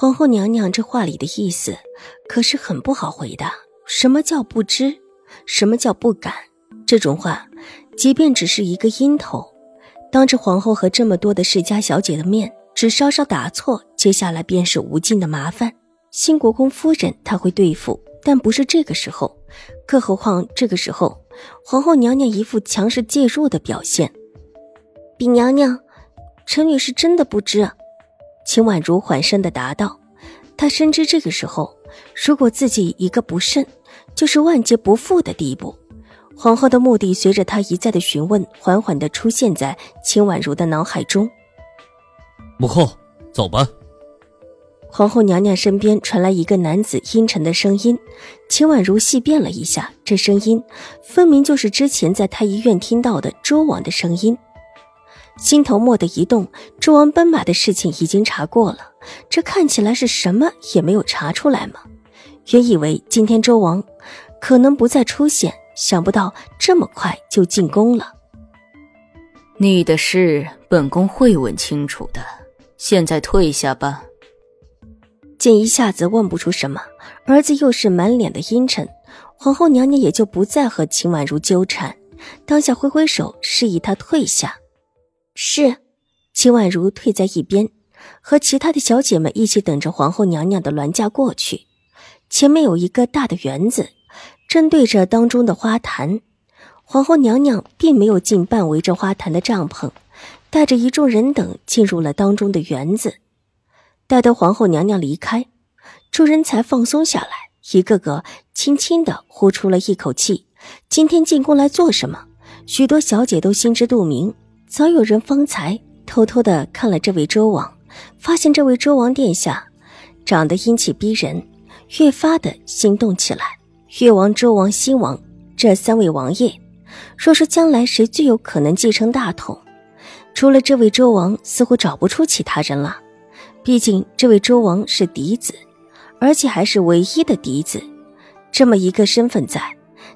皇后娘娘这话里的意思，可是很不好回答。什么叫不知？什么叫不敢？这种话，即便只是一个音头，当着皇后和这么多的世家小姐的面，只稍稍答错，接下来便是无尽的麻烦。新国公夫人她会对付，但不是这个时候。更何况这个时候，皇后娘娘一副强势介入的表现。禀娘娘，臣女是真的不知。秦婉如缓声的答道：“她深知这个时候，如果自己一个不慎，就是万劫不复的地步。”皇后的目的随着她一再的询问，缓缓的出现在秦婉如的脑海中。母后，走吧。皇后娘娘身边传来一个男子阴沉的声音，秦婉如细辨了一下，这声音分明就是之前在太医院听到的周王的声音。心头蓦地一动，周王奔马的事情已经查过了，这看起来是什么也没有查出来吗？原以为今天周王可能不再出现，想不到这么快就进宫了。你的事本宫会问清楚的，现在退下吧。见一下子问不出什么，儿子又是满脸的阴沉，皇后娘娘也就不再和秦婉如纠缠，当下挥挥手示意她退下。是，秦婉如退在一边，和其他的小姐们一起等着皇后娘娘的銮驾过去。前面有一个大的园子，正对着当中的花坛。皇后娘娘并没有进半围着花坛的帐篷，带着一众人等进入了当中的园子。待得皇后娘娘离开，众人才放松下来，一个个轻轻的呼出了一口气。今天进宫来做什么？许多小姐都心知肚明。早有人方才偷偷的看了这位周王，发现这位周王殿下长得英气逼人，越发的心动起来。越王、周王、新王这三位王爷，若是将来谁最有可能继承大统，除了这位周王，似乎找不出其他人了。毕竟这位周王是嫡子，而且还是唯一的嫡子，这么一个身份在，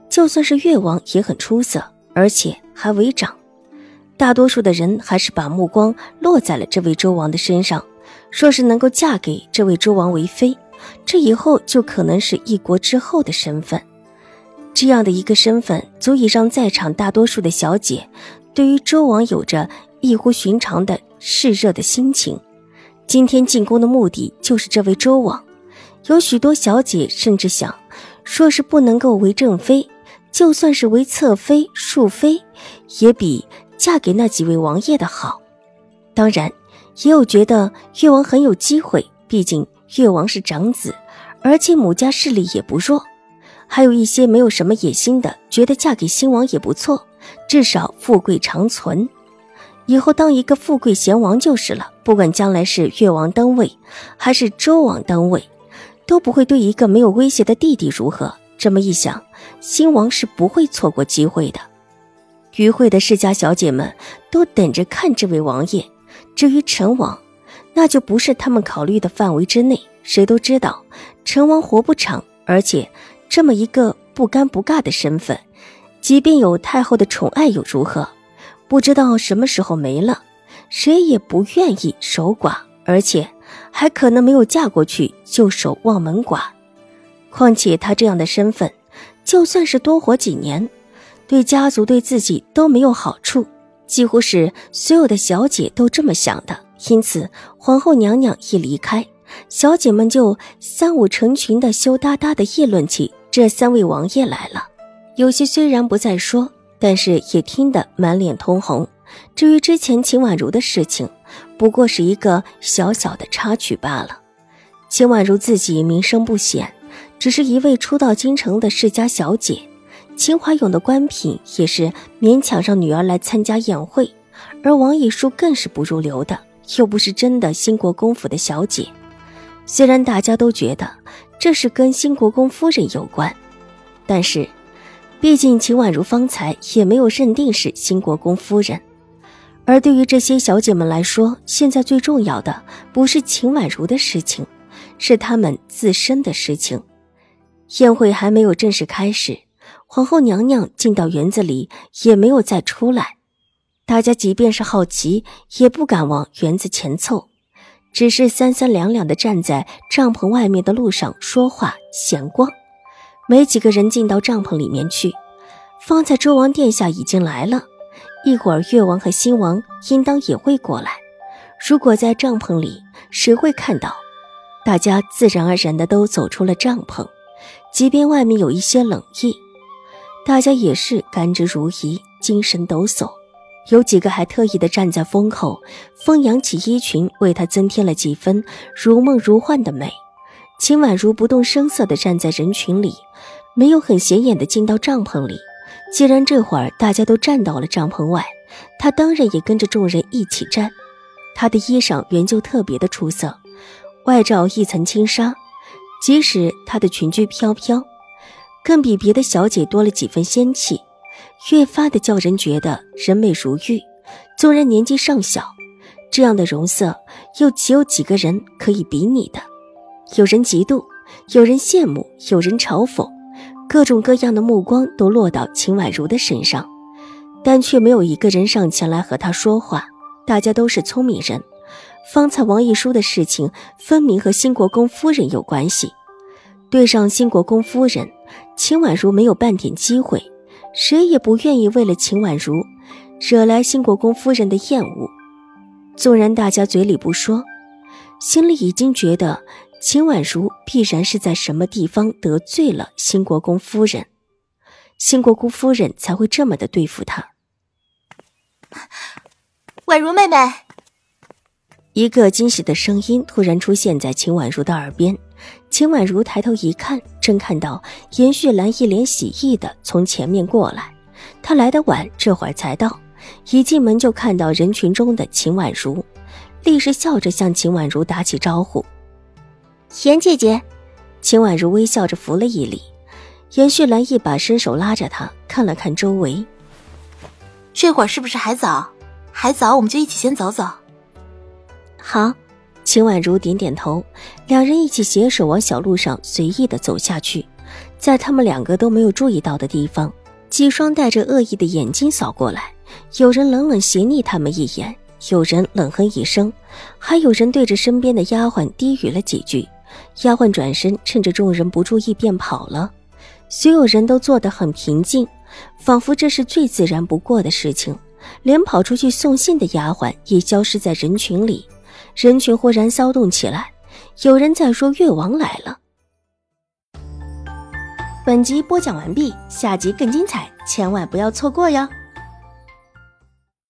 就算是越王也很出色，而且还为长。大多数的人还是把目光落在了这位周王的身上。若是能够嫁给这位周王为妃，这以后就可能是一国之后的身份。这样的一个身份，足以让在场大多数的小姐对于周王有着异乎寻常的炽热的心情。今天进宫的目的就是这位周王。有许多小姐甚至想，若是不能够为正妃，就算是为侧妃、庶妃，也比。嫁给那几位王爷的好，当然也有觉得越王很有机会，毕竟越王是长子，而且母家势力也不弱。还有一些没有什么野心的，觉得嫁给新王也不错，至少富贵长存，以后当一个富贵贤王就是了。不管将来是越王登位，还是周王登位，都不会对一个没有威胁的弟弟如何。这么一想，新王是不会错过机会的。与会的世家小姐们都等着看这位王爷。至于陈王，那就不是他们考虑的范围之内。谁都知道，陈王活不长，而且这么一个不尴不尬的身份，即便有太后的宠爱又如何？不知道什么时候没了，谁也不愿意守寡，而且还可能没有嫁过去就守望门寡。况且他这样的身份，就算是多活几年。对家族对自己都没有好处，几乎是所有的小姐都这么想的。因此，皇后娘娘一离开，小姐们就三五成群的羞答答的议论起这三位王爷来了。有些虽然不再说，但是也听得满脸通红。至于之前秦婉如的事情，不过是一个小小的插曲罢了。秦婉如自己名声不显，只是一位初到京城的世家小姐。秦怀勇的官品也是勉强让女儿来参加宴会，而王以书更是不入流的，又不是真的兴国公府的小姐。虽然大家都觉得这是跟新国公夫人有关，但是，毕竟秦婉如方才也没有认定是新国公夫人。而对于这些小姐们来说，现在最重要的不是秦婉如的事情，是她们自身的事情。宴会还没有正式开始，皇后娘娘进到园子里也没有再出来。大家即便是好奇，也不敢往园子前凑，只是三三两两的站在帐篷外面的路上说话闲逛。没几个人进到帐篷里面去。方才周王殿下已经来了，一会儿越王和新王应当也会过来。如果在帐篷里，谁会看到？大家自然而然的都走出了帐篷。即便外面有一些冷意，大家也是甘之如饴，精神抖擞。有几个还特意的站在风口，风扬起衣裙，为她增添了几分如梦如幻的美。秦婉如不动声色地站在人群里，没有很显眼的进到帐篷里。既然这会儿大家都站到了帐篷外，她当然也跟着众人一起站。她的衣裳原就特别的出色，外罩一层轻纱。即使她的裙裾飘飘，更比别的小姐多了几分仙气，越发的叫人觉得人美如玉。纵然年纪尚小，这样的容色又岂有几个人可以比拟的？有人嫉妒，有人羡慕，有人嘲讽，各种各样的目光都落到秦婉如的身上，但却没有一个人上前来和她说话。大家都是聪明人。方才王一书的事情，分明和新国公夫人有关系。对上新国公夫人，秦婉如没有半点机会，谁也不愿意为了秦婉如，惹来新国公夫人的厌恶。纵然大家嘴里不说，心里已经觉得秦婉如必然是在什么地方得罪了新国公夫人，新国公夫人才会这么的对付她。婉如妹妹。一个惊喜的声音突然出现在秦婉如的耳边，秦婉如抬头一看，正看到严旭兰一脸喜意的从前面过来。他来的晚，这会儿才到，一进门就看到人群中的秦婉如，立时笑着向秦婉如打起招呼：“严姐姐。”秦婉如微笑着扶了一礼，严旭兰一把伸手拉着她，看了看周围：“这会儿是不是还早？还早，我们就一起先走走。”好，秦婉如点点头，两人一起携手往小路上随意的走下去。在他们两个都没有注意到的地方，几双带着恶意的眼睛扫过来。有人冷冷斜睨他们一眼，有人冷哼一声，还有人对着身边的丫鬟低语了几句。丫鬟转身，趁着众人不注意便跑了。所有人都坐得很平静，仿佛这是最自然不过的事情。连跑出去送信的丫鬟也消失在人群里。人群忽然骚动起来，有人在说：“越王来了。”本集播讲完毕，下集更精彩，千万不要错过哟！